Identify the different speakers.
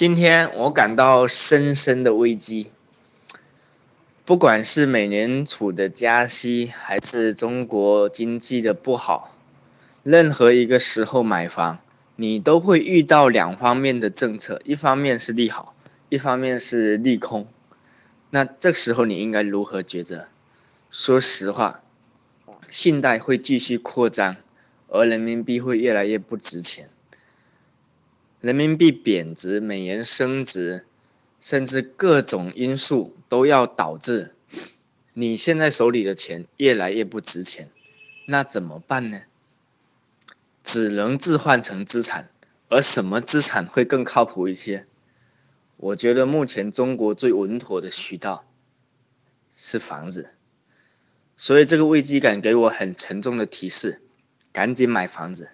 Speaker 1: 今天我感到深深的危机。不管是美联储的加息，还是中国经济的不好，任何一个时候买房，你都会遇到两方面的政策，一方面是利好，一方面是利空。那这时候你应该如何抉择？说实话，信贷会继续扩张，而人民币会越来越不值钱。人民币贬值，美元升值。甚至各种因素都要导致你现在手里的钱越来越不值钱，那怎么办呢？只能置换成资产，而什么资产会更靠谱一些？我觉得目前中国最稳妥的渠道是房子，所以这个危机感给我很沉重的提示，赶紧买房子。